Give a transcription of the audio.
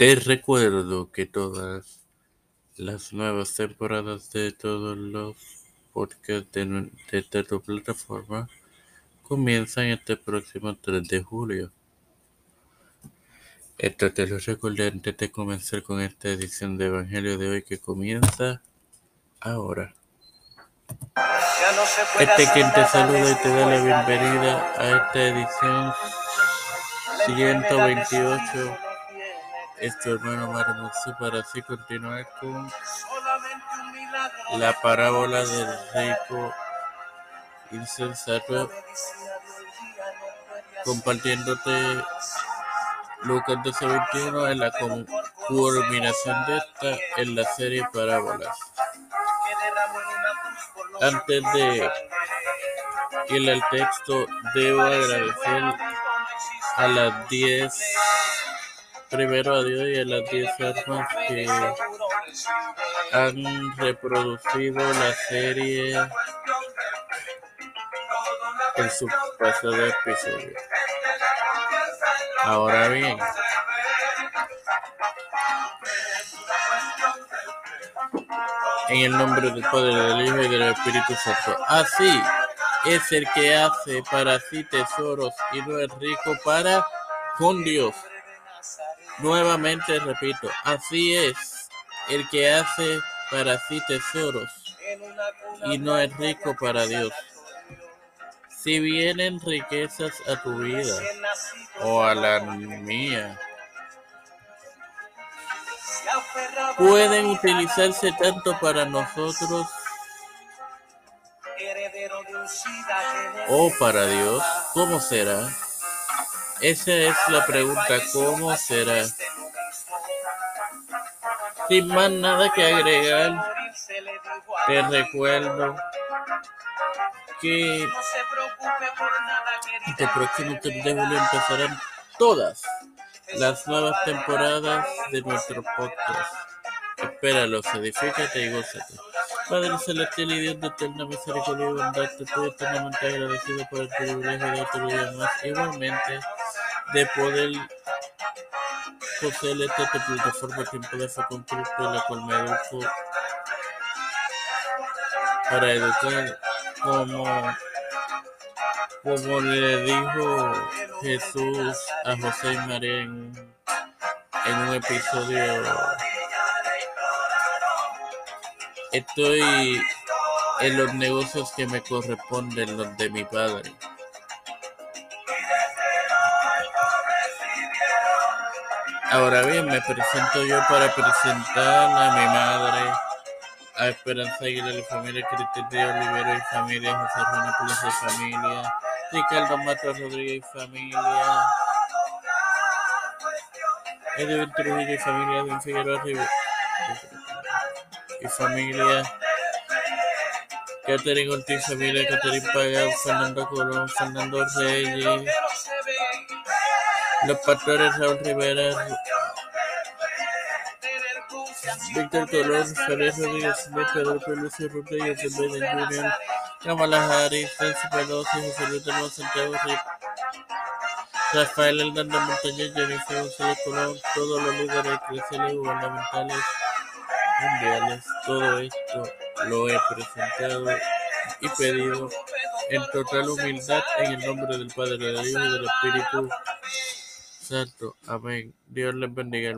Te recuerdo que todas las nuevas temporadas de todos los podcasts de, esta tu plataforma comienzan este próximo 3 de julio. Esto te lo recordé antes de comenzar con esta edición de Evangelio de hoy que comienza ahora. Este quien te saluda y te da la bienvenida a esta edición 128 es tu hermano Marmoso para así continuar con la parábola del rico insensato compartiéndote Lucas 12:21 en la culminación de esta en la serie parábolas. Antes de ir al texto, debo agradecer a las 10 primero a Dios y a las 10 armas que han reproducido la serie en su pasado episodio. Ahora bien, en el nombre del Padre, del Hijo y del Espíritu Santo. Así es el que hace para sí tesoros y no es rico para con Dios. Nuevamente repito, así es el que hace para sí tesoros y no es rico para Dios. Si vienen riquezas a tu vida o a la mía, pueden utilizarse tanto para nosotros o para Dios, ¿cómo será? Esa es la pregunta, ¿cómo será? Sin más nada que agregar, te recuerdo que este próximo 3 de julio empezarán todas las nuevas temporadas de nuestro podcast. Espéralos, edifícate y gózate. Padre celestial y Dios de eterna misericordia y bondad, te estoy eternamente agradecido por el privilegio de otro día más. Igualmente, de poder poseer esta plataforma Tiempo de Fe con Cristo, la cual me educo para educar como, como le dijo Jesús a José y María en, en un episodio. Estoy en los negocios que me corresponden, los de mi padre. Ahora bien, me presento yo para presentar a mi madre, a Esperanza Aguilar y familia, Cristian de Olivero y familia, José Juan y familia, Ricardo Matos Rodríguez y familia, Edwin Trujillo y familia, Edwin Figueroa y familia, Catherine Ortiz familia, Catherine Pagán, Fernando Colón, Fernando Reyes, los pastores Raúl Rivera, Víctor Colón, Javier Rodríguez Smith, Pedro Peluso, Ruta y Biden Jr., Kamala Harris, Nancy Pelosi, José Luis de Santiago Rafael Hernández Montañez, Jennifer González Colón, todos los líderes y gubernamentales mundiales. Todo esto lo he presentado y pedido en total humildad en el nombre del Padre, del Hijo y del Espíritu Santo. Amén. Dios les bendiga.